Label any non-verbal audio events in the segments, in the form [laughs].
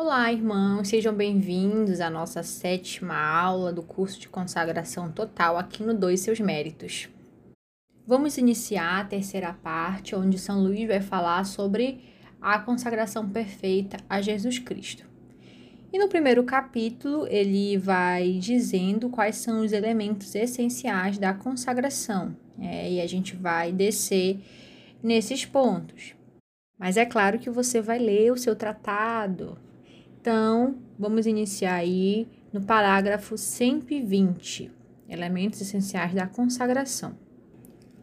Olá, irmãos, sejam bem-vindos à nossa sétima aula do curso de consagração total aqui no Dois Seus Méritos. Vamos iniciar a terceira parte, onde São Luís vai falar sobre a consagração perfeita a Jesus Cristo. E no primeiro capítulo, ele vai dizendo quais são os elementos essenciais da consagração, é, e a gente vai descer nesses pontos. Mas é claro que você vai ler o seu tratado, então, vamos iniciar aí no parágrafo 120, elementos essenciais da consagração.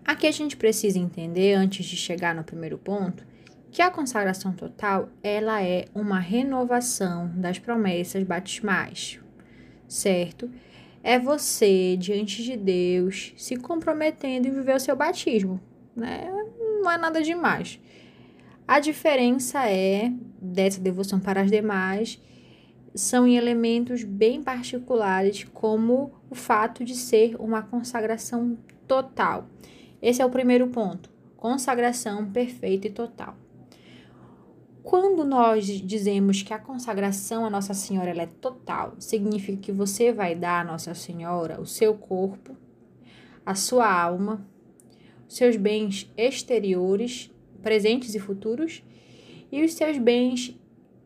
Aqui a gente precisa entender, antes de chegar no primeiro ponto, que a consagração total, ela é uma renovação das promessas batismais, certo? É você, diante de Deus, se comprometendo em viver o seu batismo, né? Não é nada demais. A diferença é dessa devoção para as demais são em elementos bem particulares, como o fato de ser uma consagração total. Esse é o primeiro ponto: consagração perfeita e total. Quando nós dizemos que a consagração a Nossa Senhora é total, significa que você vai dar a Nossa Senhora o seu corpo, a sua alma, seus bens exteriores presentes e futuros, e os seus bens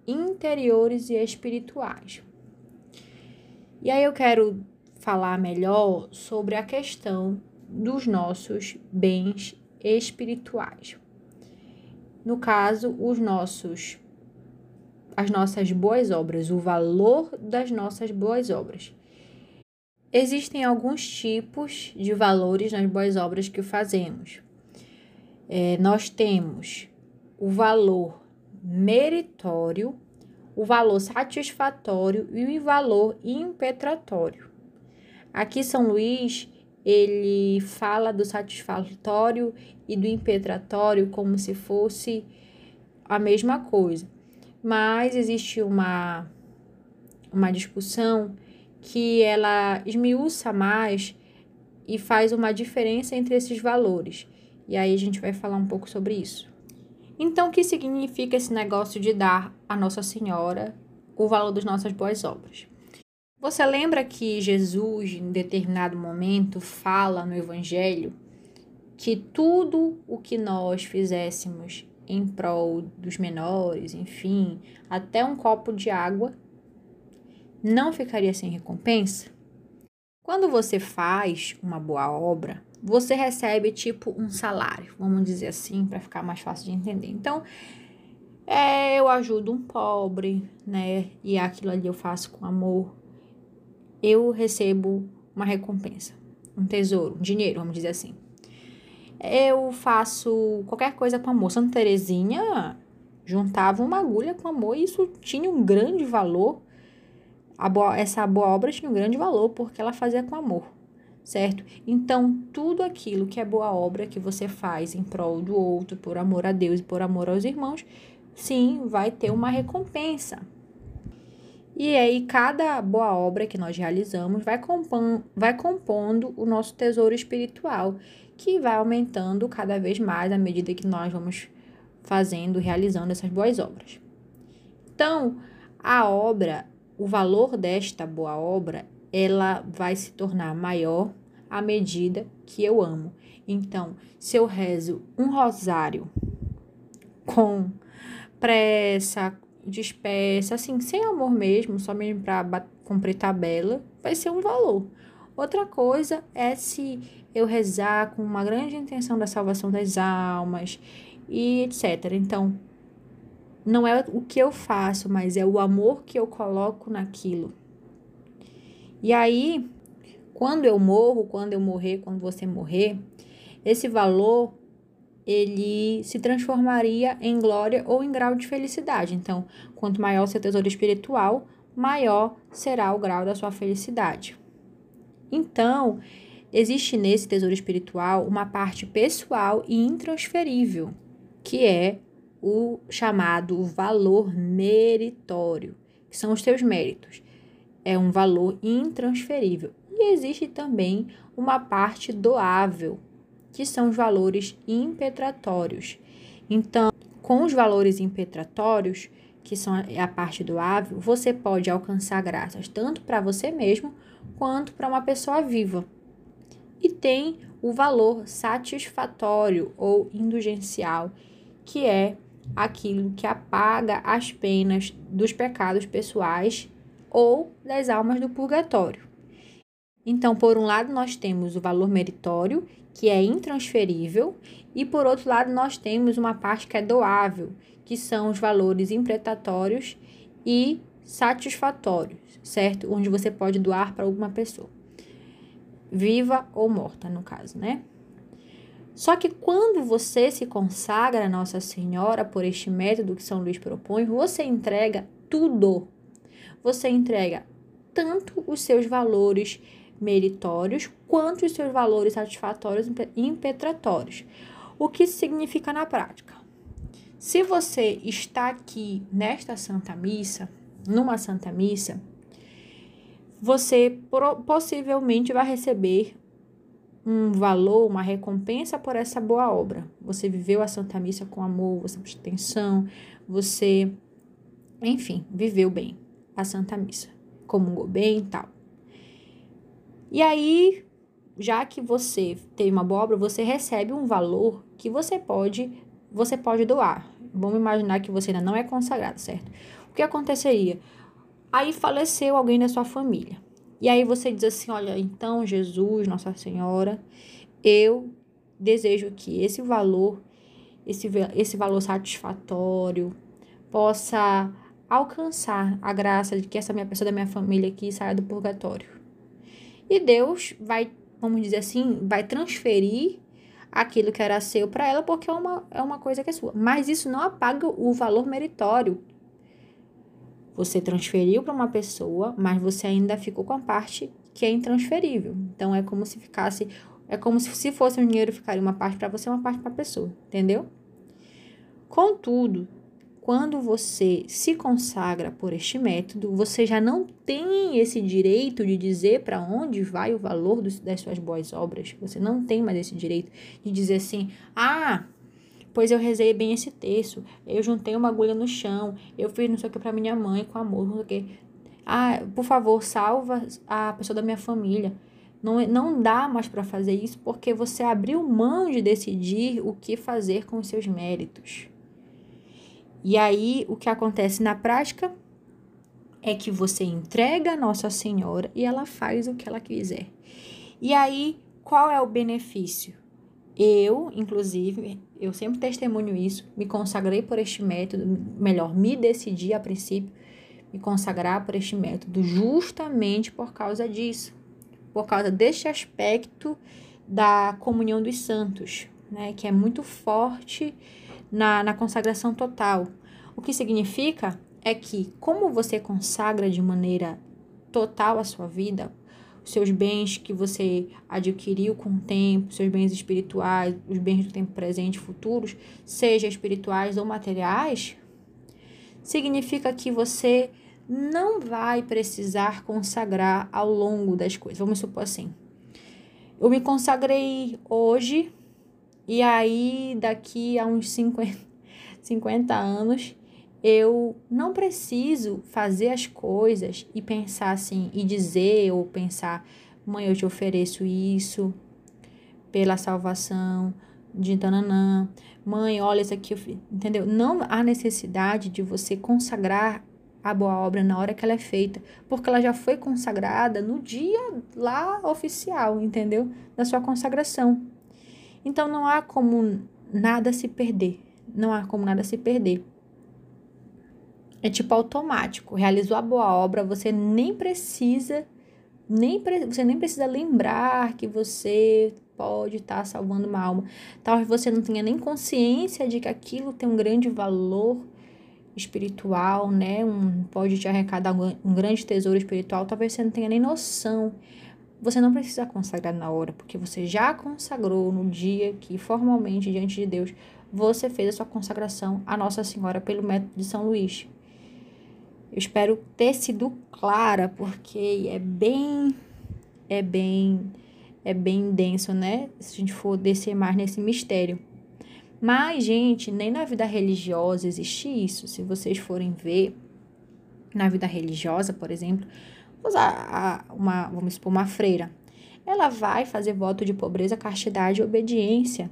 interiores e espirituais. E aí eu quero falar melhor sobre a questão dos nossos bens espirituais. No caso, os nossos as nossas boas obras, o valor das nossas boas obras. Existem alguns tipos de valores nas boas obras que fazemos é, nós temos o valor meritório, o valor satisfatório e o valor impetratório. Aqui São Luís ele fala do satisfatório e do impetratório como se fosse a mesma coisa. Mas existe uma uma discussão que ela esmiuça mais e faz uma diferença entre esses valores. E aí a gente vai falar um pouco sobre isso. Então, o que significa esse negócio de dar a Nossa Senhora o valor das nossas boas obras? Você lembra que Jesus, em determinado momento, fala no Evangelho que tudo o que nós fizéssemos em prol dos menores, enfim, até um copo de água, não ficaria sem recompensa? Quando você faz uma boa obra, você recebe tipo um salário, vamos dizer assim, para ficar mais fácil de entender. Então, é, eu ajudo um pobre, né? E aquilo ali eu faço com amor. Eu recebo uma recompensa, um tesouro, um dinheiro, vamos dizer assim. Eu faço qualquer coisa com amor. Santa Terezinha juntava uma agulha com amor e isso tinha um grande valor. Boa, essa boa obra tinha um grande valor porque ela fazia com amor certo? Então, tudo aquilo que é boa obra que você faz em prol do outro, por amor a Deus e por amor aos irmãos, sim, vai ter uma recompensa. E aí, cada boa obra que nós realizamos vai, compon vai compondo o nosso tesouro espiritual, que vai aumentando cada vez mais à medida que nós vamos fazendo, realizando essas boas obras. Então, a obra, o valor desta boa obra ela vai se tornar maior à medida que eu amo. Então, se eu rezo um rosário com pressa, dispersa, assim, sem amor mesmo, só mesmo para cumprir tabela, vai ser um valor. Outra coisa é se eu rezar com uma grande intenção da salvação das almas e etc. Então, não é o que eu faço, mas é o amor que eu coloco naquilo. E aí, quando eu morro, quando eu morrer, quando você morrer, esse valor ele se transformaria em glória ou em grau de felicidade. Então, quanto maior seu tesouro espiritual, maior será o grau da sua felicidade. Então, existe nesse tesouro espiritual uma parte pessoal e intransferível, que é o chamado valor meritório, que são os teus méritos é um valor intransferível. E existe também uma parte doável, que são os valores impetratórios. Então, com os valores impetratórios, que são a parte doável, você pode alcançar graças tanto para você mesmo quanto para uma pessoa viva. E tem o valor satisfatório ou indulgencial, que é aquilo que apaga as penas dos pecados pessoais ou das almas do purgatório. Então, por um lado, nós temos o valor meritório, que é intransferível, e por outro lado, nós temos uma parte que é doável, que são os valores imprecatórios e satisfatórios, certo? Onde você pode doar para alguma pessoa, viva ou morta, no caso, né? Só que quando você se consagra a Nossa Senhora por este método que São Luís propõe, você entrega tudo. Você entrega tanto os seus valores meritórios quanto os seus valores satisfatórios e impetratórios. O que significa na prática? Se você está aqui nesta Santa Missa, numa Santa Missa, você possivelmente vai receber um valor, uma recompensa por essa boa obra. Você viveu a Santa Missa com amor, você prestou atenção, você, enfim, viveu bem a Santa Missa, comungou bem e tal. E aí, já que você teve uma obra, você recebe um valor que você pode, você pode doar. Vamos imaginar que você ainda não é consagrado, certo? O que aconteceria? Aí faleceu alguém da sua família. E aí você diz assim: Olha, então, Jesus, Nossa Senhora, eu desejo que esse valor, esse, esse valor satisfatório, possa alcançar a graça de que essa minha pessoa da minha família aqui saia do purgatório. E Deus vai, vamos dizer assim, vai transferir aquilo que era seu para ela, porque é uma, é uma coisa que é sua. Mas isso não apaga o valor meritório. Você transferiu para uma pessoa, mas você ainda ficou com a parte que é intransferível. Então é como se ficasse, é como se, se fosse um dinheiro ficaria uma parte para você, uma parte para a pessoa, entendeu? Contudo, quando você se consagra por este método, você já não tem esse direito de dizer para onde vai o valor dos, das suas boas obras. Você não tem mais esse direito de dizer assim: ah, pois eu rezei bem esse texto, eu juntei uma agulha no chão, eu fiz não sei o que para minha mãe com amor, não sei o que. Ah, por favor, salva a pessoa da minha família. Não, não dá mais para fazer isso porque você abriu mão de decidir o que fazer com os seus méritos. E aí, o que acontece na prática é que você entrega a Nossa Senhora e ela faz o que ela quiser. E aí, qual é o benefício? Eu, inclusive, eu sempre testemunho isso, me consagrei por este método, melhor, me decidi a princípio me consagrar por este método, justamente por causa disso, por causa deste aspecto da comunhão dos santos, né, que é muito forte na, na consagração total. O que significa é que, como você consagra de maneira total a sua vida, os seus bens que você adquiriu com o tempo, seus bens espirituais, os bens do tempo presente e futuros, seja espirituais ou materiais, significa que você não vai precisar consagrar ao longo das coisas. Vamos supor assim. Eu me consagrei hoje e aí, daqui a uns 50, 50 [laughs] anos, eu não preciso fazer as coisas e pensar assim, e dizer ou pensar, mãe, eu te ofereço isso pela salvação de Tananã. Mãe, olha isso aqui, entendeu? Não há necessidade de você consagrar a boa obra na hora que ela é feita, porque ela já foi consagrada no dia lá oficial, entendeu? Da sua consagração. Então não há como nada se perder. Não há como nada se perder. É tipo automático. Realizou a boa obra, você nem precisa nem você nem precisa lembrar que você pode estar tá salvando uma alma. Talvez você não tenha nem consciência de que aquilo tem um grande valor espiritual, né? Um, pode te arrecadar um, um grande tesouro espiritual. Talvez você não tenha nem noção você não precisa consagrar na hora, porque você já consagrou no dia que formalmente diante de Deus você fez a sua consagração à Nossa Senhora pelo método de São Luís. Eu espero ter sido clara, porque é bem é bem é bem denso, né? Se a gente for descer mais nesse mistério. Mas, gente, nem na vida religiosa existe isso. Se vocês forem ver na vida religiosa, por exemplo, usar uma, vamos supor, uma freira. Ela vai fazer voto de pobreza, castidade e obediência.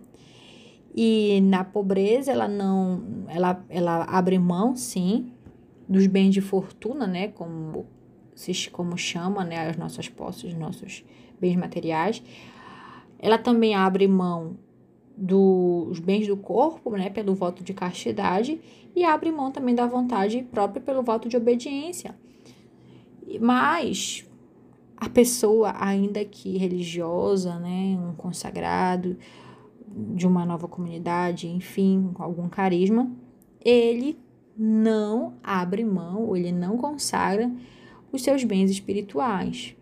E na pobreza ela não, ela, ela abre mão, sim, dos bens de fortuna, né, como como chama, né, as nossas posses, os nossos bens materiais. Ela também abre mão dos bens do corpo, né, pelo voto de castidade, e abre mão também da vontade própria pelo voto de obediência. Mas a pessoa, ainda que religiosa, né, um consagrado de uma nova comunidade, enfim, com algum carisma, ele não abre mão, ou ele não consagra os seus bens espirituais.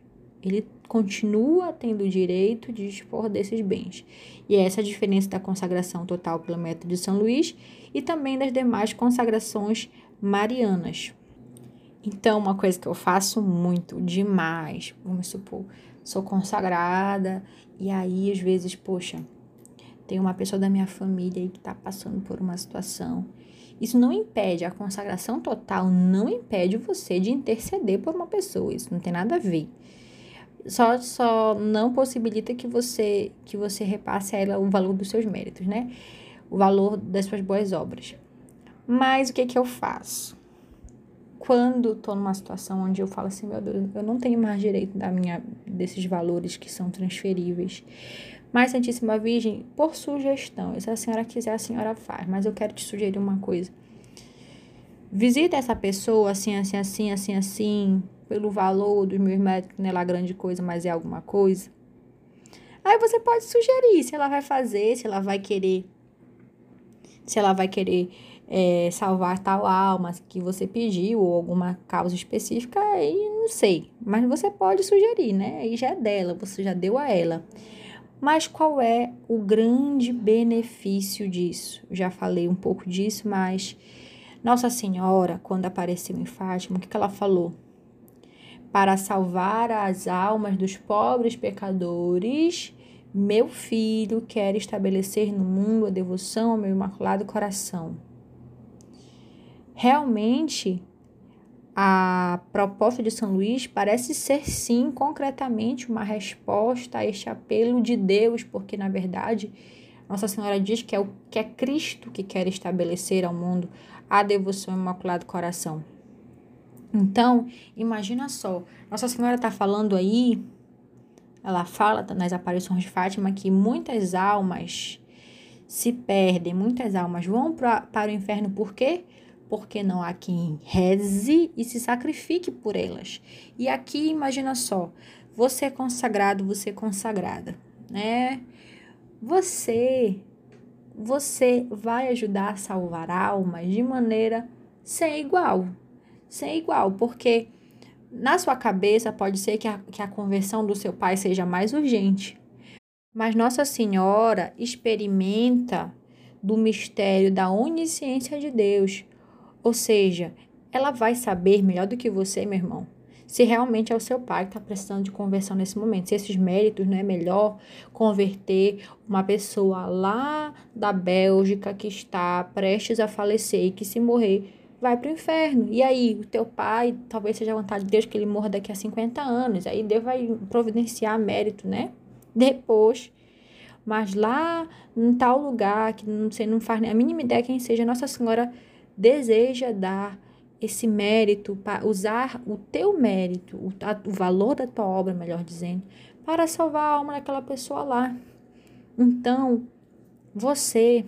Ele continua tendo o direito de dispor desses bens. E é essa a diferença da consagração total pelo método de São Luís e também das demais consagrações marianas. Então, uma coisa que eu faço muito, demais, vamos supor, sou consagrada e aí às vezes, poxa, tem uma pessoa da minha família aí que está passando por uma situação. Isso não impede, a consagração total não impede você de interceder por uma pessoa, isso não tem nada a ver só só não possibilita que você que você repasse a ela o valor dos seus méritos, né? O valor das suas boas obras. Mas o que que eu faço? Quando estou numa situação onde eu falo assim, meu Deus, eu não tenho mais direito da minha desses valores que são transferíveis. Mas Santíssima Virgem, por sugestão, se a senhora quiser, a senhora faz, mas eu quero te sugerir uma coisa. Visita essa pessoa assim, assim, assim, assim, assim, pelo valor dos meus médicos, não é lá grande coisa, mas é alguma coisa. Aí você pode sugerir se ela vai fazer, se ela vai querer, se ela vai querer é, salvar tal alma que você pediu ou alguma causa específica, aí não sei. Mas você pode sugerir, né? Aí já é dela, você já deu a ela. Mas qual é o grande benefício disso? Já falei um pouco disso, mas Nossa Senhora, quando apareceu em Fátima, o que, que ela falou? para salvar as almas dos pobres pecadores, meu filho quer estabelecer no mundo a devoção ao meu imaculado coração. Realmente, a proposta de São Luís parece ser sim, concretamente, uma resposta a este apelo de Deus, porque na verdade Nossa Senhora diz que é o que é Cristo que quer estabelecer ao mundo a devoção ao Imaculado Coração. Então, imagina só, Nossa Senhora está falando aí, ela fala nas aparições de Fátima que muitas almas se perdem, muitas almas vão pra, para o inferno, por quê? Porque não há quem reze e se sacrifique por elas. E aqui, imagina só, você é consagrado, você é consagrada, né? Você, você vai ajudar a salvar almas de maneira sem igual, ser igual, porque na sua cabeça pode ser que a, que a conversão do seu pai seja mais urgente, mas Nossa Senhora experimenta do mistério da onisciência de Deus, ou seja, ela vai saber melhor do que você, meu irmão, se realmente é o seu pai que está precisando de conversão nesse momento. Se esses méritos não é melhor converter uma pessoa lá da Bélgica que está prestes a falecer e que se morrer vai para o inferno. E aí, o teu pai, talvez seja a vontade de Deus que ele morra daqui a 50 anos. Aí Deus vai providenciar mérito, né? Depois. Mas lá, em tal lugar, que você não faz nem a mínima ideia quem seja, Nossa Senhora deseja dar esse mérito, para usar o teu mérito, o, o valor da tua obra, melhor dizendo, para salvar a alma daquela pessoa lá. Então, você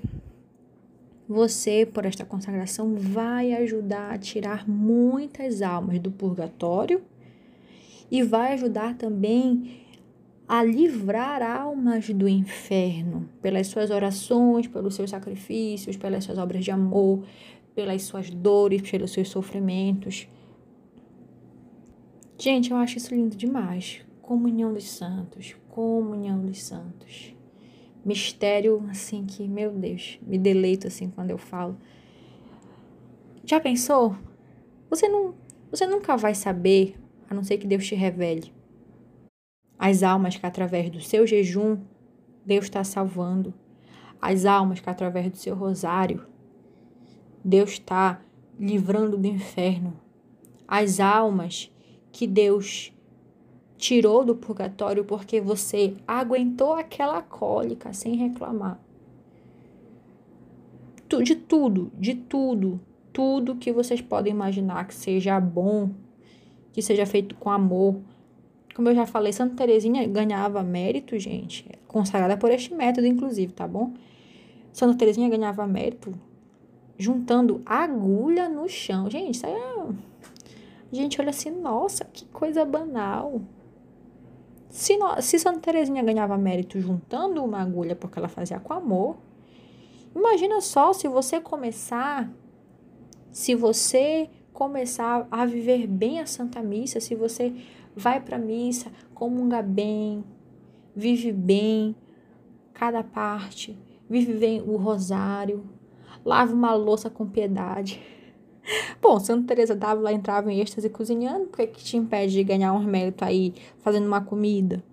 você, por esta consagração, vai ajudar a tirar muitas almas do purgatório e vai ajudar também a livrar almas do inferno pelas suas orações, pelos seus sacrifícios, pelas suas obras de amor, pelas suas dores, pelos seus sofrimentos. Gente, eu acho isso lindo demais. Comunhão dos santos, comunhão dos santos mistério assim que, meu Deus, me deleito assim quando eu falo. Já pensou? Você não, você nunca vai saber, a não ser que Deus te revele. As almas que através do seu jejum Deus está salvando. as almas que através do seu rosário Deus está livrando do inferno, as almas que Deus tirou do purgatório porque você aguentou aquela cólica sem reclamar. De tudo, de tudo, tudo que vocês podem imaginar que seja bom, que seja feito com amor. Como eu já falei, Santa Teresinha ganhava mérito, gente, consagrada por este método, inclusive, tá bom? Santa Teresinha ganhava mérito juntando agulha no chão. Gente, isso aí é... A gente olha assim, nossa, que coisa banal. Se, no... se Santa Teresinha ganhava mérito juntando uma agulha porque ela fazia com amor, imagina só se você começar, se você começar a viver bem a Santa Missa, se você vai para a missa, comunga bem, vive bem cada parte, vive bem o rosário, lave uma louça com piedade. [laughs] Bom, Santa Teresa d'Ávila entrava em êxtase cozinhando, por que, que te impede de ganhar um mérito aí fazendo uma comida?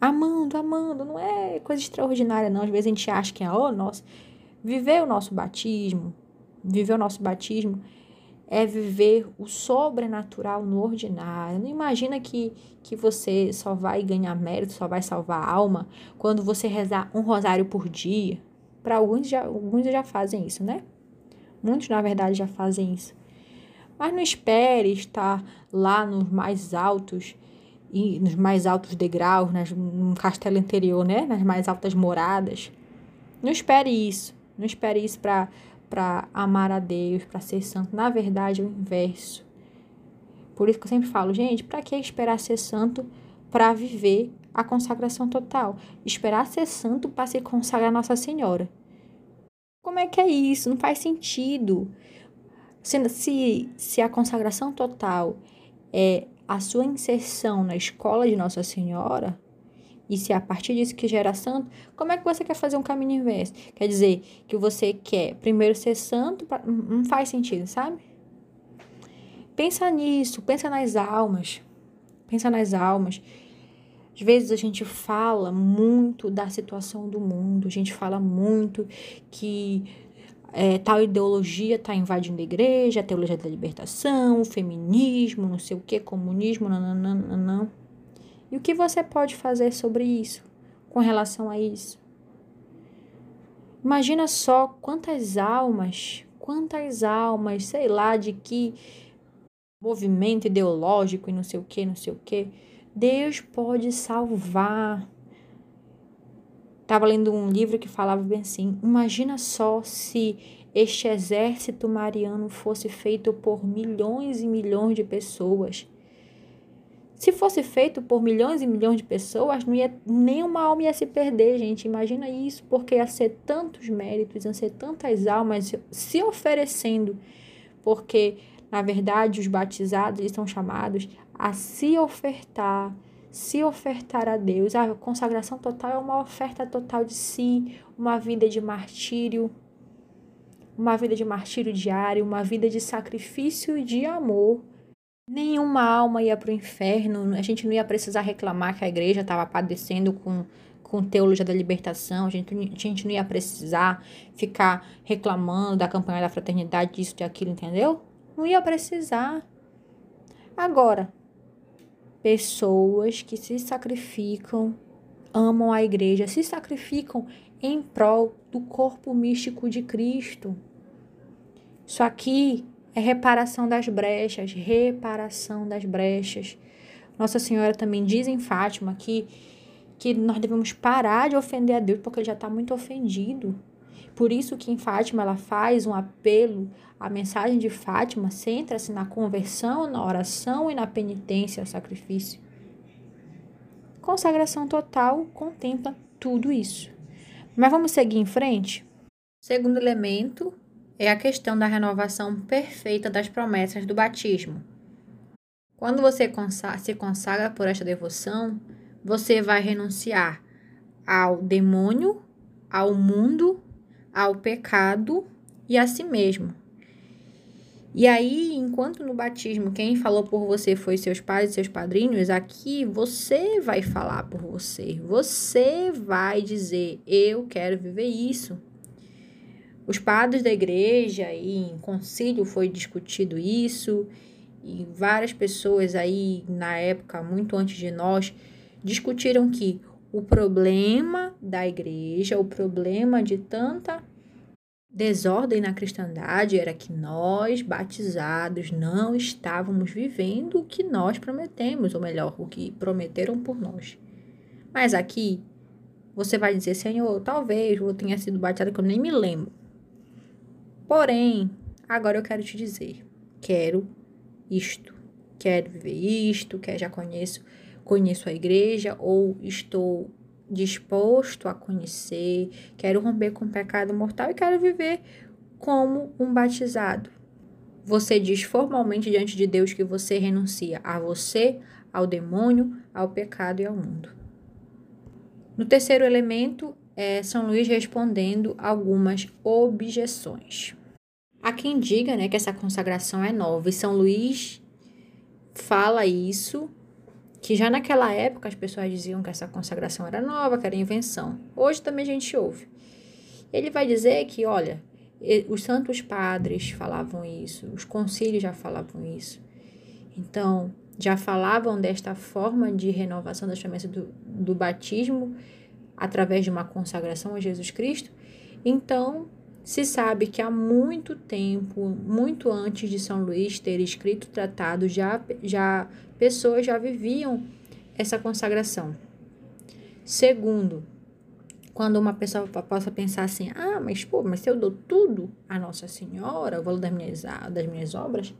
Amando, amando, não é coisa extraordinária não. Às vezes a gente acha que é, oh, nossa, viver o nosso batismo, viver o nosso batismo é viver o sobrenatural no ordinário. Não imagina que, que você só vai ganhar mérito, só vai salvar a alma quando você rezar um rosário por dia. Para alguns já, alguns já fazem isso, né? Muitos, na verdade, já fazem isso. Mas não espere estar lá nos mais altos e nos mais altos degraus, nas, no castelo interior, né? Nas mais altas moradas. Não espere isso. Não espere isso para amar a Deus, para ser santo. Na verdade, é o inverso. Por isso que eu sempre falo, gente, para que esperar ser santo para viver a consagração total? Esperar ser santo para se consagrar a Nossa Senhora. Como é que é isso? Não faz sentido. Se, se, se a consagração total é a sua inserção na escola de Nossa Senhora, e se é a partir disso que gera santo, como é que você quer fazer um caminho inverso? Quer dizer que você quer primeiro ser santo, pra, não faz sentido, sabe? Pensa nisso, pensa nas almas. Pensa nas almas. Às vezes a gente fala muito da situação do mundo, a gente fala muito que é, tal ideologia está invadindo a igreja, a teologia da libertação, o feminismo, não sei o que, comunismo, não. E o que você pode fazer sobre isso, com relação a isso? Imagina só quantas almas, quantas almas, sei lá, de que movimento ideológico e não sei o que, não sei o que, Deus pode salvar. Estava lendo um livro que falava bem assim: imagina só se este exército mariano fosse feito por milhões e milhões de pessoas. Se fosse feito por milhões e milhões de pessoas, não ia, nenhuma alma ia se perder, gente. Imagina isso, porque ia ser tantos méritos, ia ser tantas almas se oferecendo. Porque, na verdade, os batizados eles são chamados a se ofertar, se ofertar a Deus. A consagração total é uma oferta total de si, uma vida de martírio, uma vida de martírio diário, uma vida de sacrifício e de amor. Nenhuma alma ia para o inferno, a gente não ia precisar reclamar que a igreja estava padecendo com, com teologia da libertação, a gente, a gente não ia precisar ficar reclamando da campanha da fraternidade, disso aquilo, entendeu? Não ia precisar. Agora, pessoas que se sacrificam, amam a igreja, se sacrificam em prol do corpo místico de Cristo. Isso aqui é reparação das brechas, reparação das brechas. Nossa Senhora também diz em Fátima que, que nós devemos parar de ofender a Deus porque ele já está muito ofendido. Por isso que em Fátima ela faz um apelo, a mensagem de Fátima centra-se na conversão, na oração e na penitência, sacrifício. Consagração total contempla tudo isso. Mas vamos seguir em frente? Segundo elemento é a questão da renovação perfeita das promessas do batismo. Quando você se consagra por esta devoção, você vai renunciar ao demônio, ao mundo ao pecado e a si mesmo. E aí, enquanto no batismo quem falou por você foi seus pais e seus padrinhos, aqui você vai falar por você. Você vai dizer: Eu quero viver isso. Os padres da igreja e em concílio foi discutido isso, e várias pessoas aí na época, muito antes de nós, discutiram que o problema da igreja, o problema de tanta desordem na cristandade era que nós, batizados, não estávamos vivendo o que nós prometemos, ou melhor, o que prometeram por nós. Mas aqui, você vai dizer, Senhor, talvez eu tenha sido batizado que eu nem me lembro. Porém, agora eu quero te dizer, quero isto, quero viver isto, que já conheço, conheço a igreja, ou estou disposto a conhecer, quero romper com o pecado mortal e quero viver como um batizado. Você diz formalmente diante de Deus que você renuncia a você, ao demônio, ao pecado e ao mundo. No terceiro elemento, é São Luís respondendo algumas objeções. Há quem diga né, que essa consagração é nova, e São Luís fala isso que já naquela época as pessoas diziam que essa consagração era nova, que era invenção. Hoje também a gente ouve. Ele vai dizer que, olha, os santos padres falavam isso, os concílios já falavam isso. Então, já falavam desta forma de renovação das promessas do, do batismo através de uma consagração a Jesus Cristo. Então, se sabe que há muito tempo, muito antes de São Luís ter escrito o tratado, já, já pessoas já viviam essa consagração. Segundo, quando uma pessoa possa pensar assim, ah, mas pô, mas se eu dou tudo a Nossa Senhora, o valor das minhas, das minhas obras,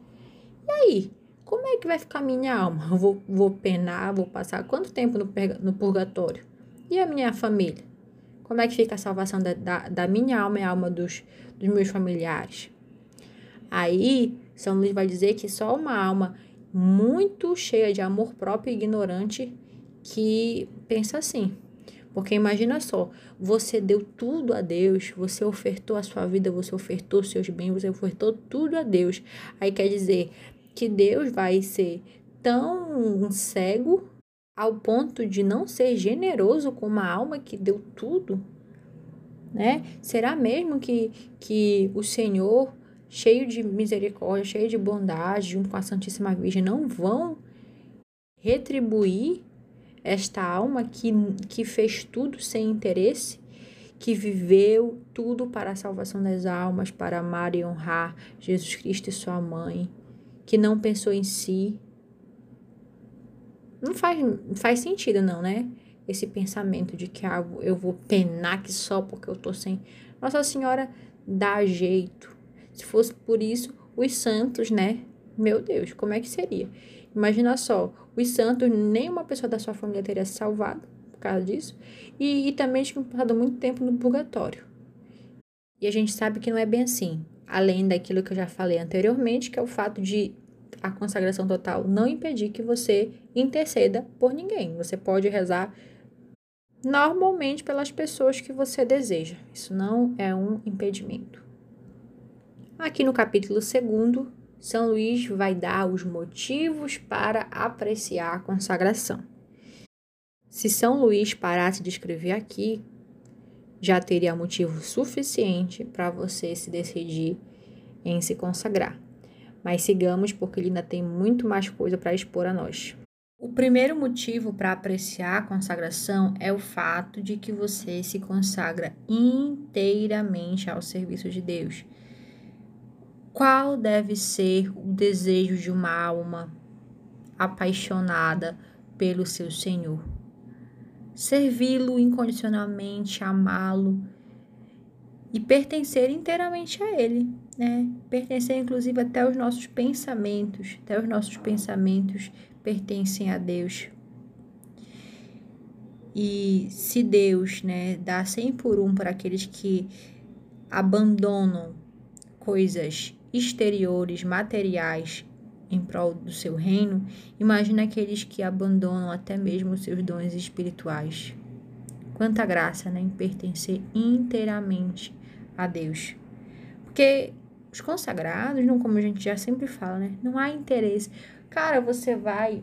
e aí? Como é que vai ficar minha alma? Eu vou, vou penar, vou passar quanto tempo no, no purgatório? E a minha família? Como é que fica a salvação da, da, da minha alma e a alma dos, dos meus familiares? Aí, São Luís vai dizer que só uma alma muito cheia de amor próprio e ignorante que pensa assim. Porque imagina só, você deu tudo a Deus, você ofertou a sua vida, você ofertou seus bens, você ofertou tudo a Deus. Aí quer dizer que Deus vai ser tão cego ao ponto de não ser generoso com uma alma que deu tudo? Né? Será mesmo que, que o Senhor cheio de misericórdia, cheio de bondade, junto com a Santíssima Virgem, não vão retribuir esta alma que, que fez tudo sem interesse, que viveu tudo para a salvação das almas, para amar e honrar Jesus Cristo e sua mãe, que não pensou em si. Não faz, faz sentido, não, né? Esse pensamento de que ah, eu vou penar que só porque eu tô sem. Nossa Senhora dá jeito se fosse por isso, os santos, né? Meu Deus, como é que seria? Imagina só, os santos, nenhuma pessoa da sua família teria se salvado por causa disso. E, e também tinham passado muito tempo no purgatório. E a gente sabe que não é bem assim. Além daquilo que eu já falei anteriormente, que é o fato de a consagração total não impedir que você interceda por ninguém. Você pode rezar normalmente pelas pessoas que você deseja. Isso não é um impedimento. Aqui no capítulo 2, São Luís vai dar os motivos para apreciar a consagração. Se São Luís parasse de escrever aqui, já teria motivo suficiente para você se decidir em se consagrar. Mas sigamos, porque ele ainda tem muito mais coisa para expor a nós. O primeiro motivo para apreciar a consagração é o fato de que você se consagra inteiramente ao serviço de Deus qual deve ser o desejo de uma alma apaixonada pelo seu Senhor? Servi-lo incondicionalmente, amá-lo e pertencer inteiramente a Ele, né? Pertencer, inclusive, até os nossos pensamentos, até os nossos pensamentos pertencem a Deus. E se Deus, né, dá 100 por um para aqueles que abandonam coisas exteriores, materiais em prol do seu reino, imagina aqueles que abandonam até mesmo seus dons espirituais. Quanta graça né, em pertencer inteiramente a Deus. Porque os consagrados, não como a gente já sempre fala, né? Não há interesse. Cara, você vai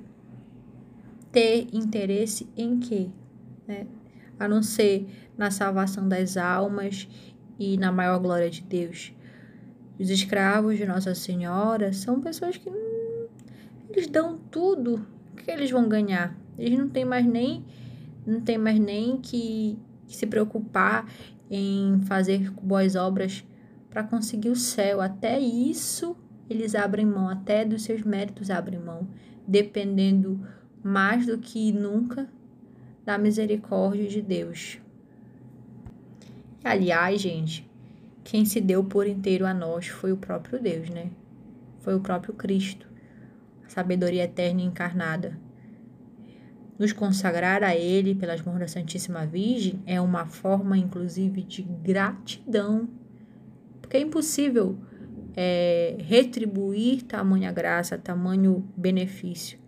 ter interesse em quê? Né? A não ser na salvação das almas e na maior glória de Deus. Os escravos de Nossa Senhora são pessoas que eles dão tudo. Que eles vão ganhar? Eles não têm mais nem não tem mais nem que, que se preocupar em fazer boas obras para conseguir o céu. Até isso eles abrem mão, até dos seus méritos abrem mão, dependendo mais do que nunca da misericórdia de Deus. Aliás, gente, quem se deu por inteiro a nós foi o próprio Deus, né? Foi o próprio Cristo, a sabedoria eterna encarnada. Nos consagrar a Ele pelas mãos da Santíssima Virgem é uma forma, inclusive, de gratidão, porque é impossível é, retribuir tamanha graça, tamanho benefício.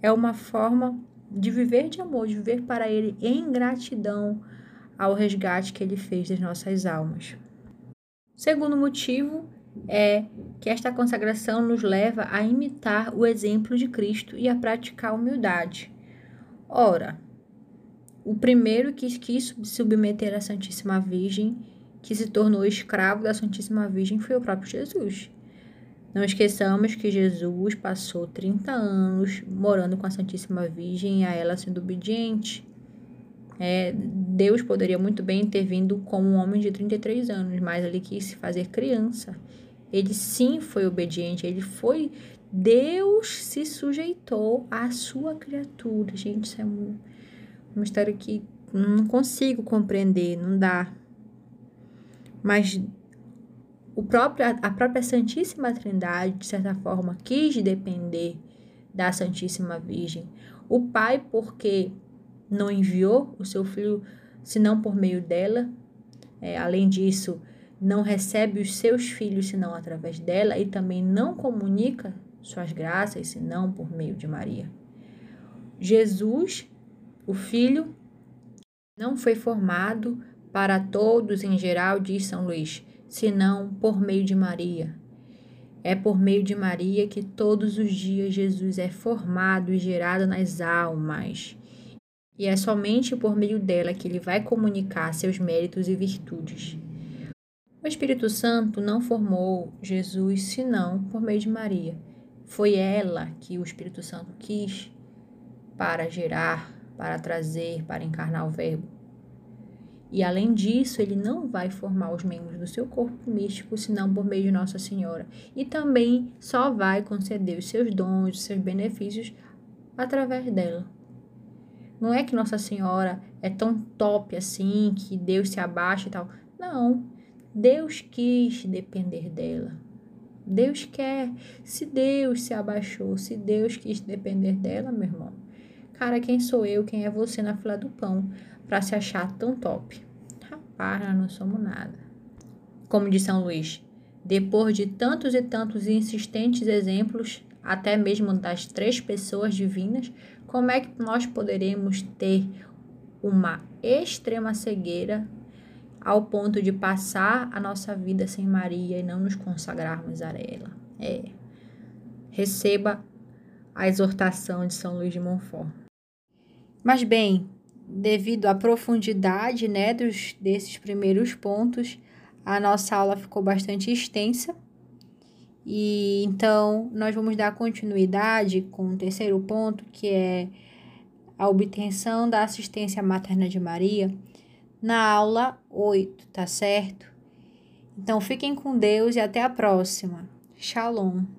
É uma forma de viver de amor, de viver para Ele em gratidão ao resgate que Ele fez das nossas almas. Segundo motivo é que esta consagração nos leva a imitar o exemplo de Cristo e a praticar a humildade. Ora, o primeiro que quis submeter a Santíssima Virgem, que se tornou escravo da Santíssima Virgem, foi o próprio Jesus. Não esqueçamos que Jesus passou 30 anos morando com a Santíssima Virgem e a ela sendo obediente. É, Deus poderia muito bem ter vindo como um homem de 33 anos, mas ele quis se fazer criança. Ele sim foi obediente, ele foi Deus se sujeitou à sua criatura. Gente, isso é uma história que não consigo compreender, não dá. Mas o próprio, a própria Santíssima Trindade, de certa forma, quis depender da Santíssima Virgem. O Pai, porque não enviou o seu filho senão por meio dela. É, além disso, não recebe os seus filhos senão através dela e também não comunica suas graças, senão por meio de Maria. Jesus, o Filho, não foi formado para todos em geral, diz São Luís, senão por meio de Maria. É por meio de Maria que todos os dias Jesus é formado e gerado nas almas. E é somente por meio dela que ele vai comunicar seus méritos e virtudes. O Espírito Santo não formou Jesus senão por meio de Maria. Foi ela que o Espírito Santo quis para gerar, para trazer, para encarnar o Verbo. E além disso, ele não vai formar os membros do seu corpo místico, senão por meio de Nossa Senhora. E também só vai conceder os seus dons, os seus benefícios através dela. Não é que Nossa Senhora é tão top assim, que Deus se abaixa e tal. Não. Deus quis depender dela. Deus quer. Se Deus se abaixou, se Deus quis depender dela, meu irmão. Cara, quem sou eu, quem é você na fila do pão para se achar tão top? Rapaz, nós não somos nada. Como diz São Luís, depois de tantos e tantos insistentes exemplos, até mesmo das três pessoas divinas, como é que nós poderemos ter uma extrema cegueira ao ponto de passar a nossa vida sem Maria e não nos consagrarmos a ela. É. Receba a exortação de São Luís de Montfort. Mas bem, devido à profundidade, né, dos desses primeiros pontos, a nossa aula ficou bastante extensa. E então nós vamos dar continuidade com o terceiro ponto, que é a obtenção da assistência materna de Maria na aula 8, tá certo? Então fiquem com Deus e até a próxima. Shalom.